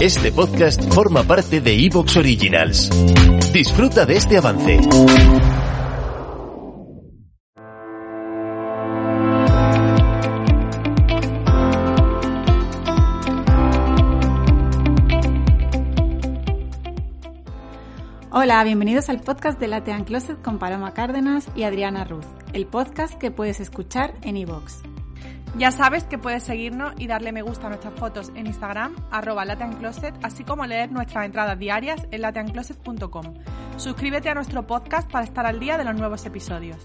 Este podcast forma parte de Evox Originals. Disfruta de este avance. Hola, bienvenidos al podcast de Latean Closet con Paloma Cárdenas y Adriana Ruz, el podcast que puedes escuchar en iVoox. Ya sabes que puedes seguirnos y darle me gusta a nuestras fotos en Instagram, arroba lateancloset, así como leer nuestras entradas diarias en lateancloset.com. Suscríbete a nuestro podcast para estar al día de los nuevos episodios.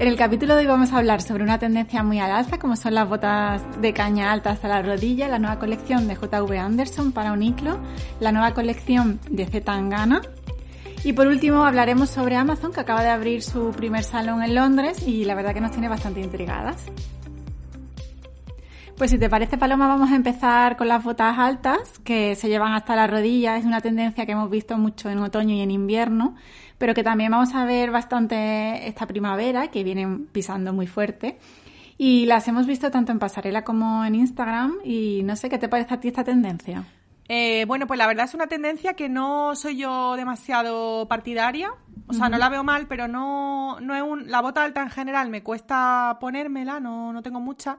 En el capítulo de hoy vamos a hablar sobre una tendencia muy al alza, como son las botas de caña alta hasta la rodilla, la nueva colección de JV Anderson para Uniclo, la nueva colección de Z Tangana. Y por último hablaremos sobre Amazon, que acaba de abrir su primer salón en Londres y la verdad que nos tiene bastante intrigadas. Pues si te parece, Paloma, vamos a empezar con las botas altas, que se llevan hasta la rodilla. Es una tendencia que hemos visto mucho en otoño y en invierno pero que también vamos a ver bastante esta primavera, que vienen pisando muy fuerte. Y las hemos visto tanto en pasarela como en Instagram. Y no sé qué te parece a ti esta tendencia. Eh, bueno, pues la verdad es una tendencia que no soy yo demasiado partidaria. O sea, no la veo mal, pero no, no es un, la bota alta en general me cuesta ponérmela, no, no tengo mucha,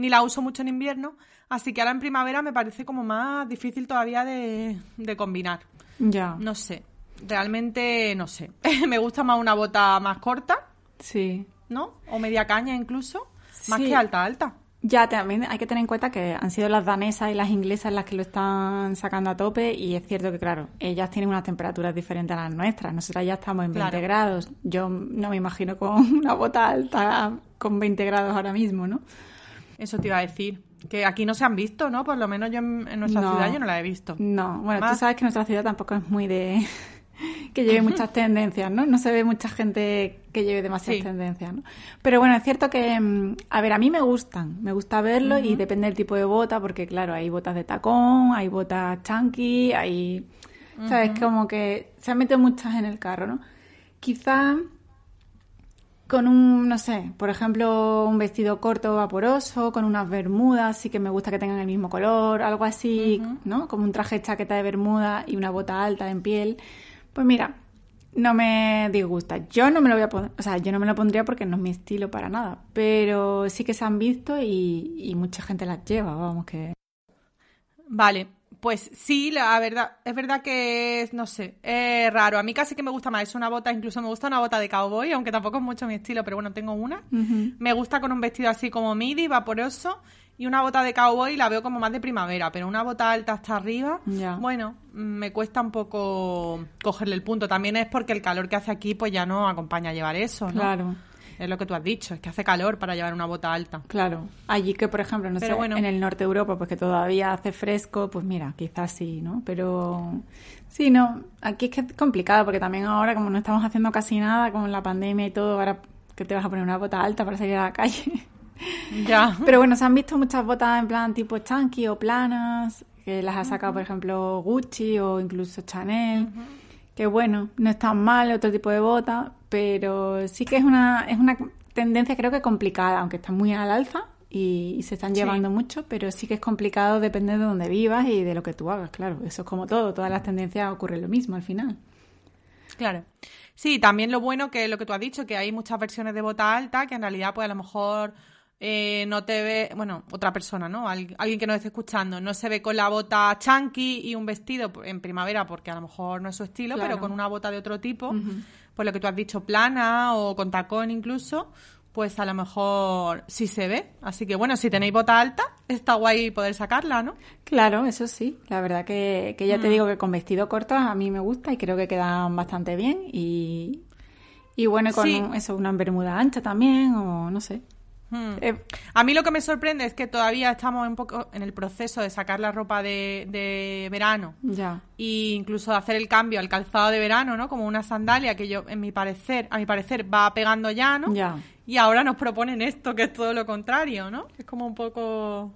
ni la uso mucho en invierno. Así que ahora en primavera me parece como más difícil todavía de, de combinar. Ya. No sé realmente no sé. me gusta más una bota más corta. Sí. ¿No? O media caña incluso. Más que alta, alta. Ya, también hay que tener en cuenta que han sido las danesas y las inglesas las que lo están sacando a tope y es cierto que, claro, ellas tienen unas temperaturas diferentes a las nuestras. Nosotras ya estamos en 20 grados. Yo no me imagino con una bota alta con 20 grados ahora mismo, ¿no? Eso te iba a decir. Que aquí no se han visto, ¿no? Por lo menos yo en, nuestra ciudad yo no la he visto. No, bueno, tú sabes que nuestra ciudad tampoco es muy de que lleve muchas tendencias, ¿no? No se ve mucha gente que lleve demasiadas tendencias, ¿no? Pero bueno, es cierto que, mm, a ver, a mí me gustan, me gusta verlo y depende del tipo de bota, porque claro, hay botas de tacón, hay botas chunky, hay, ¿sabes? Como que se han metido muchas en el carro, ¿no? Quizá con un, no sé, por ejemplo, un vestido corto vaporoso, con unas bermudas, sí que me gusta que tengan el mismo color, algo así, ¿no? Como un traje chaqueta de bermuda y una bota alta en piel. Pues mira, no me disgusta. Yo no me lo voy a poner, o sea, yo no me lo pondría porque no es mi estilo para nada, pero sí que se han visto y, mucha gente las lleva, vamos que. Vale, pues sí, la verdad, es verdad que es, no sé, es raro. A mí casi que me gusta más, es una bota, incluso me gusta una bota de cowboy, aunque tampoco es mucho mi estilo, pero bueno, tengo una. Me gusta con un vestido así como midi, vaporoso, y una bota de cowboy la veo como más de primavera, pero una bota alta hasta arriba, bueno, me cuesta un poco cogerle el punto. También es porque el calor que hace aquí pues ya no acompaña a llevar eso, ¿no? Claro. Es lo que tú has dicho, es que hace calor para llevar una bota alta. Claro. Allí que, por ejemplo, no sé, en el norte de Europa, pues que todavía hace fresco, pues mira, quizás sí, ¿no? Pero sí, no, aquí es que es complicado, porque también ahora, como no estamos haciendo casi nada con la pandemia y todo, ahora que te vas a poner una bota alta para salir a la calle. Ya. Pero bueno, se han visto muchas botas en plan tipo chunky o planas, que las ha sacado, por ejemplo, Gucci o incluso Chanel. Que bueno, no es tan mal otro tipo de bota, pero sí que es una, es una tendencia creo que complicada, aunque está muy al alza y, se están llevando mucho, pero sí que es complicado depende de dónde vivas y de lo que tú hagas, claro. Eso es como todo, todas las tendencias ocurren lo mismo al final. Claro. Sí, también lo bueno que lo que tú has dicho, que hay muchas versiones de bota alta que en realidad pues a lo mejor eh, no te ve, bueno, otra persona, ¿no? alguien que nos esté escuchando, no se ve con la bota chunky y un vestido en primavera porque a lo mejor no es su estilo, pero con una bota de otro tipo, pues lo que tú has dicho, plana o con tacón incluso, pues a lo mejor sí se ve. Así que bueno, si tenéis bota alta, está guay poder sacarla, ¿no? Claro, eso sí. La verdad que, ya te mm. digo que con vestido corto a mí me gusta y creo que quedan bastante bien y, y bueno, con eso, una bermuda ancha también o no sé. Hmm. Eh, A mí lo que me sorprende es que todavía estamos un poco en el proceso de sacar la ropa de, de verano ya. e incluso de hacer el cambio al calzado de verano, ¿no? Como una sandalia que yo, en mi parecer, a mi parecer, va pegando ya, ¿no? Ya. Y ahora nos proponen esto, que es todo lo contrario, ¿no? Es como un poco...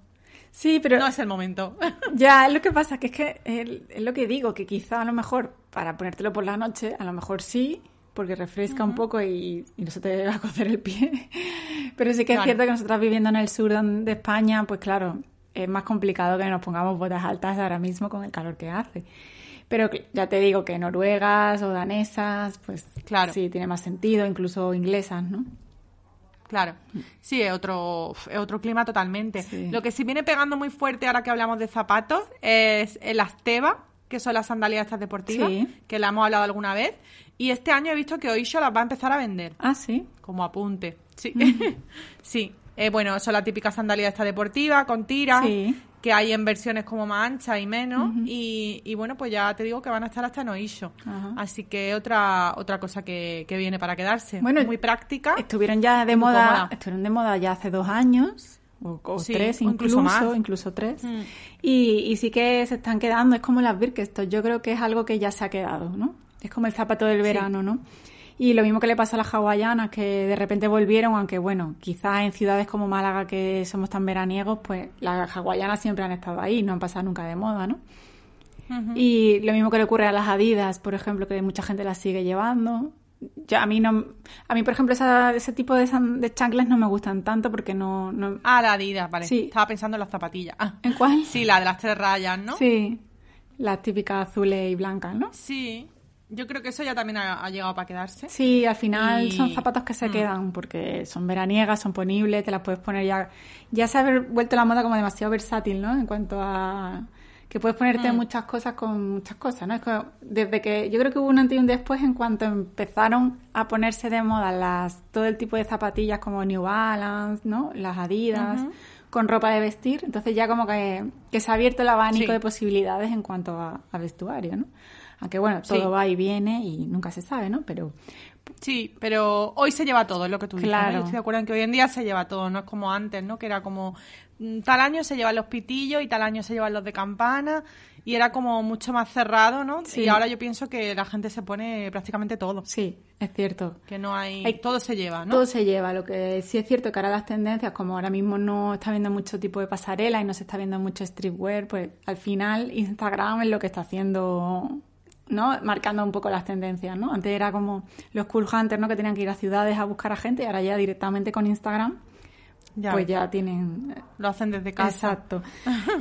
Sí, pero No es el momento. ya es lo que pasa, que es que es, es lo que digo, que quizá a lo mejor para ponértelo por la noche, a lo mejor sí, porque refresca un poco y, y no se te va a cocer el pie. Pero sí que es cierto que nosotras viviendo en el sur de España, pues claro, es más complicado que nos pongamos botas altas ahora mismo con el calor que hace. Pero ya te digo que noruegas o danesas, pues Claro. sí, tiene más sentido, incluso inglesas, ¿no? Claro, sí, es otro, es otro clima totalmente. Sí. Lo que sí viene pegando muy fuerte ahora que hablamos de zapatos es el Asteva, que son las sandalias estas deportivas, Sí. que la hemos hablado alguna vez. Y este año he visto que Oisho las va a empezar a vender, Ah, sí. como apunte. Sí, sí. Eh, bueno, son la típica sandalia esta deportiva, con tira, Sí. que hay en versiones como más anchas y menos. y, y bueno, pues ya te digo que van a estar hasta en Oisho. Así que otra otra cosa que, que viene para quedarse. Bueno, muy práctica. Estuvieron ya de moda, estuvieron de moda ya hace dos años, o, o Sí, tres o incluso, incluso tres. Mm. Y, y sí que se están quedando, es como las Birkenstock, yo creo que es algo que ya se ha quedado, ¿no? Es como el zapato del verano, ¿no? Y lo mismo que le pasó a las hawaianas, que de repente volvieron, aunque bueno, quizás en ciudades como Málaga, que somos tan veraniegos, pues las hawaianas siempre han estado ahí, no han pasado nunca de moda, ¿no? Y lo mismo que le ocurre a las Adidas, por ejemplo, que mucha gente las sigue llevando. Yo, a mí no, a mí por ejemplo esa- ese tipo de, san- de chanclas no me gustan tanto porque no, no Ah, la Adidas, vale. Sí. Estaba pensando en las zapatillas. Ah. ¿En cuál? Sí, la de las tres rayas, ¿no? Sí, las típicas azules y blancas, ¿no? Sí. Yo creo que eso ya también ha, ha llegado para quedarse. Sí, al final Y- son zapatos que se Mm. quedan porque son veraniegas, son ponibles, te las puedes poner ya. Ya se ha vuelto la moda como demasiado versátil, ¿no? En cuanto a que puedes ponerte Mm. muchas cosas con muchas cosas, ¿no? Es como desde que yo creo que hubo un antes y un después en cuanto empezaron a ponerse de moda las todo el tipo de zapatillas como New Balance, ¿no? Las Adidas con ropa de vestir, entonces ya como que, que se ha abierto el abanico Sí. de posibilidades en cuanto a, a vestuario, ¿no? Aunque bueno, todo Sí. va y viene y nunca se sabe, ¿no? Pero Sí, pero hoy se lleva todo, es lo que tú dices. ¿no? Claro. Yo estoy de acuerdo en que hoy en día se lleva todo, no es como antes, ¿no? Que era como mm, tal año se llevan los pitillos y tal año se llevan los de campana y era como mucho más cerrado, ¿no? Sí. Y ahora yo pienso que la gente se pone prácticamente todo, sí, es cierto. que no hay, Hay- todo se lleva, ¿no? Todo se lleva, lo que sí es cierto que ahora las tendencias, como ahora mismo no está viendo mucho tipo de pasarela y no se está viendo mucho streetwear, pues al final Instagram es lo que está haciendo, ¿no? Marcando un poco las tendencias, ¿no? Antes era como los cool hunters, ¿no? Que tenían que ir a ciudades a buscar a gente y ahora ya directamente con Instagram, Ya pues ya tienen Lo hacen desde casa. Exacto.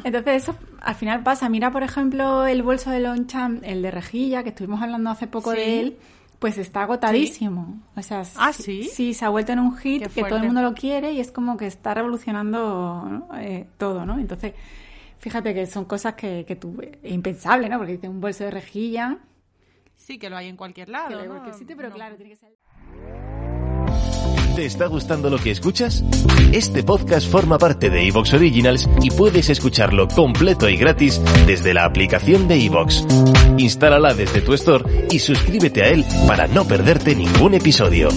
Entonces eso al final pasa. Mira, por ejemplo, el bolso de Longchamp, el de rejilla, que estuvimos hablando hace poco Sí. de él, pues está agotadísimo. O sea, Ah, ¿sí? Sí, se ha vuelto en un hit que todo el mundo lo quiere y es como que está revolucionando ¿no? Eh, todo, ¿no? Entonces, fíjate que son cosas que, que tú, es impensable, ¿no? Porque dice un bolso de rejilla, Sí, que lo hay en cualquier lado. que lo hay en ¿no? cualquier sitio, pero No. claro, tiene que ser... ¿Te está gustando lo que escuchas? Este podcast forma parte de Evox Originals y puedes escucharlo completo y gratis desde la aplicación de Evox. Instálala desde tu store y suscríbete a él para no perderte ningún episodio.